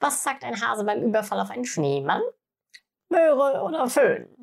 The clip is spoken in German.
Was sagt ein Hase beim Überfall auf einen Schneemann? Möhre oder Föhn?